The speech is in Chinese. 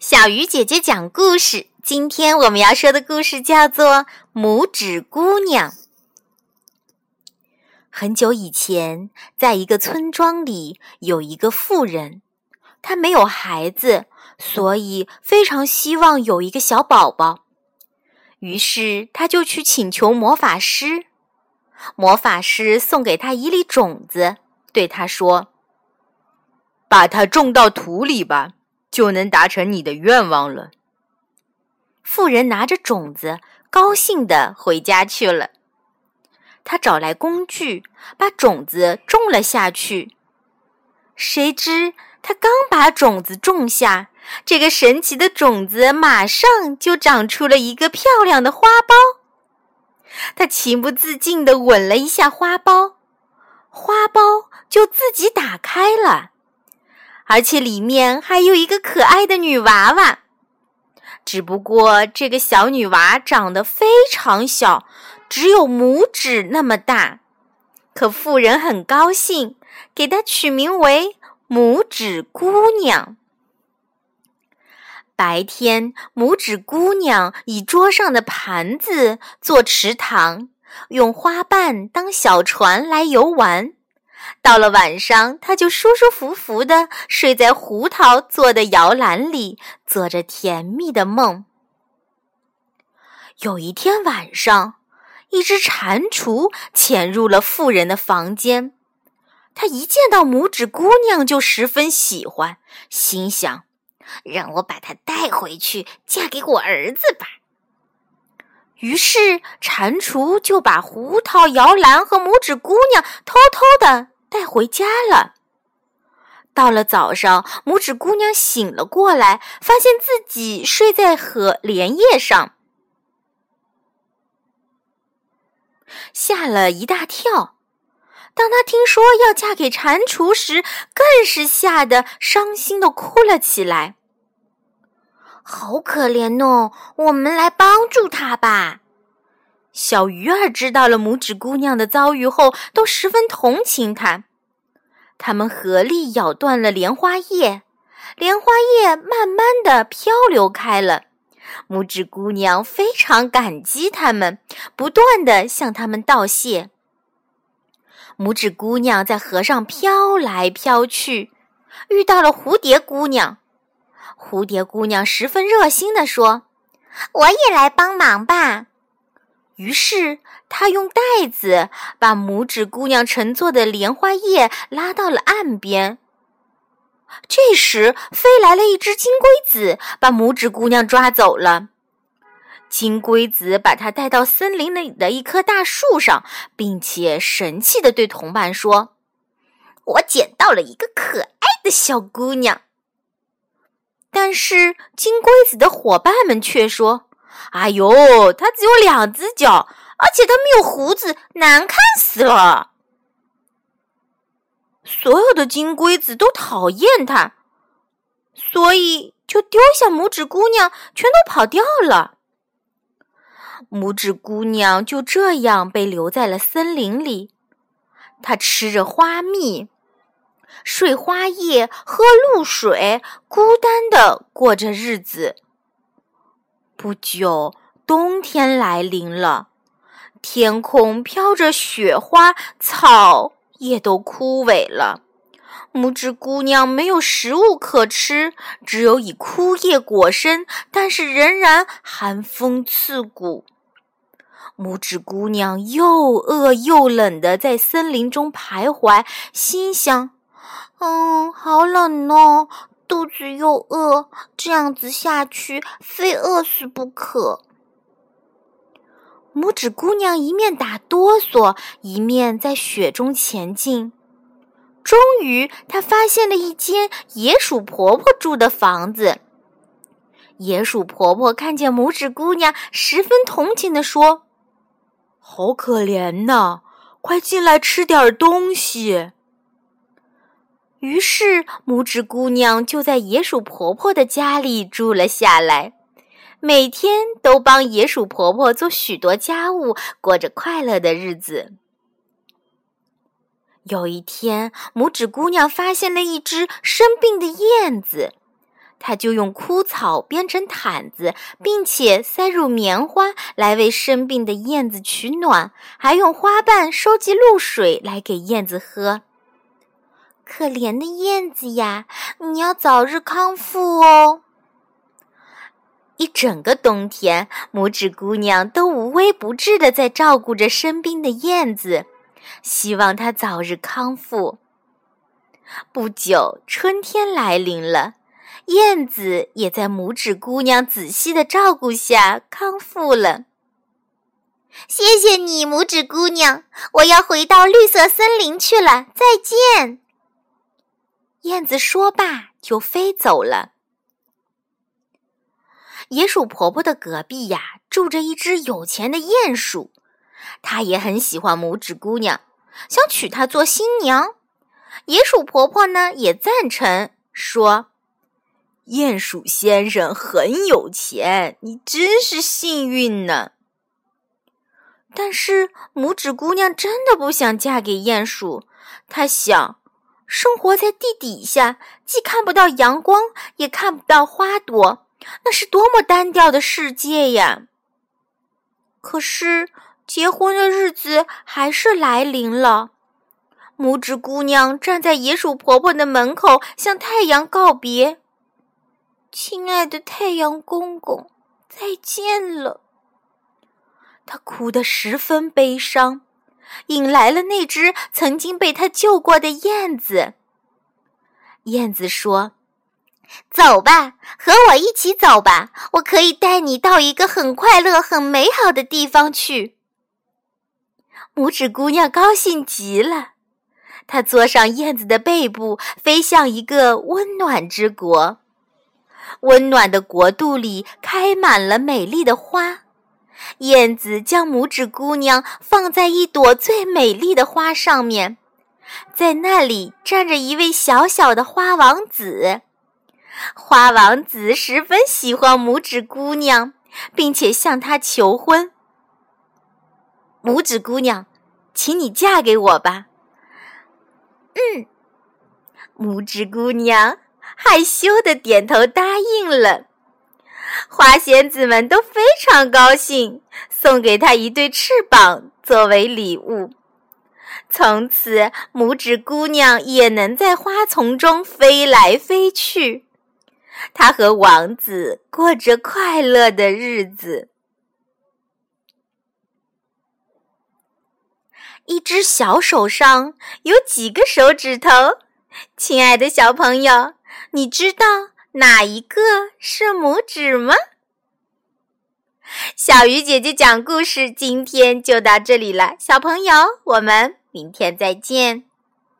小鱼姐姐讲故事。今天我们要说的故事叫做《拇指姑娘》。很久以前，在一个村庄里，有一个妇人，她没有孩子，所以非常希望有一个小宝宝。于是，她就去请求魔法师。魔法师送给她一粒种子，对她说：“把它种到土里吧。”就能达成你的愿望了。妇人拿着种子，高兴地回家去了。他找来工具，把种子种了下去。谁知他刚把种子种下，这个神奇的种子马上就长出了一个漂亮的花苞。他情不自禁地吻了一下花苞，花苞就自己打开了。而且里面还有一个可爱的女娃娃，只不过这个小女娃长得非常小，只有拇指那么大。可妇人很高兴，给她取名为拇指姑娘。白天，拇指姑娘以桌上的盘子做池塘，用花瓣当小船来游玩。到了晚上，他就舒舒服服地睡在胡桃做的摇篮里，做着甜蜜的梦。有一天晚上，一只蟾蜍潜入了妇人的房间。他一见到拇指姑娘就十分喜欢，心想：“让我把她带回去，嫁给我儿子吧。”于是，蟾蜍就把胡桃摇篮和拇指姑娘偷偷的。带回家了。到了早上，拇指姑娘醒了过来，发现自己睡在荷莲叶上，吓了一大跳。当她听说要嫁给蟾蜍时，更是吓得伤心的哭了起来。好可怜哦！我们来帮助她吧。小鱼儿知道了拇指姑娘的遭遇后，都十分同情她。他们合力咬断了莲花叶，莲花叶慢慢的漂流开了。拇指姑娘非常感激他们，不断的向他们道谢。拇指姑娘在河上飘来飘去，遇到了蝴蝶姑娘。蝴蝶姑娘十分热心的说：“我也来帮忙吧。”于是，他用袋子把拇指姑娘乘坐的莲花叶拉到了岸边。这时，飞来了一只金龟子，把拇指姑娘抓走了。金龟子把她带到森林里的一棵大树上，并且神气地对同伴说：“我捡到了一个可爱的小姑娘。”但是，金龟子的伙伴们却说。哎呦，它只有两只脚，而且它没有胡子，难看死了。所有的金龟子都讨厌它，所以就丢下拇指姑娘，全都跑掉了。拇指姑娘就这样被留在了森林里，她吃着花蜜，睡花叶，喝露水，孤单的过着日子。不久，冬天来临了，天空飘着雪花，草也都枯萎了。拇指姑娘没有食物可吃，只有以枯叶裹身，但是仍然寒风刺骨。拇指姑娘又饿又冷的在森林中徘徊，心想：“嗯，好冷哦。”肚子又饿，这样子下去非饿死不可。拇指姑娘一面打哆嗦，一面在雪中前进。终于，她发现了一间野鼠婆婆住的房子。野鼠婆婆看见拇指姑娘，十分同情的说：“好可怜呐，快进来吃点东西。”于是，拇指姑娘就在野鼠婆婆的家里住了下来，每天都帮野鼠婆婆做许多家务，过着快乐的日子。有一天，拇指姑娘发现了一只生病的燕子，她就用枯草编成毯子，并且塞入棉花来为生病的燕子取暖，还用花瓣收集露水来给燕子喝。可怜的燕子呀，你要早日康复哦！一整个冬天，拇指姑娘都无微不至的在照顾着生病的燕子，希望它早日康复。不久，春天来临了。燕子也在拇指姑娘仔细的照顾下康复了。谢谢你，拇指姑娘，我要回到绿色森林去了，再见。燕子说罢就飞走了。野鼠婆婆的隔壁呀，住着一只有钱的鼹鼠，它也很喜欢拇指姑娘，想娶她做新娘。野鼠婆婆呢，也赞成说。鼹鼠先生很有钱，你真是幸运呢。但是拇指姑娘真的不想嫁给鼹鼠，她想，生活在地底下，既看不到阳光，也看不到花朵，那是多么单调的世界呀！可是结婚的日子还是来临了，拇指姑娘站在野鼠婆婆的门口，向太阳告别。亲爱的太阳公公，再见了。他哭得十分悲伤，引来了那只曾经被他救过的燕子。燕子说：“走吧，和我一起走吧，我可以带你到一个很快乐、很美好的地方去。”拇指姑娘高兴极了，她坐上燕子的背部，飞向一个温暖之国。温暖的国度里开满了美丽的花，燕子将拇指姑娘放在一朵最美丽的花上面，在那里站着一位小小的花王子。花王子十分喜欢拇指姑娘，并且向她求婚。拇指姑娘，请你嫁给我吧。嗯，拇指姑娘。害羞的点头答应了，花仙子们都非常高兴，送给她一对翅膀作为礼物。从此，拇指姑娘也能在花丛中飞来飞去，她和王子过着快乐的日子。一只小手上有几个手指头？亲爱的小朋友。你知道哪一个是拇指吗？小鱼姐姐讲故事，今天就到这里了，小朋友，我们明天再见。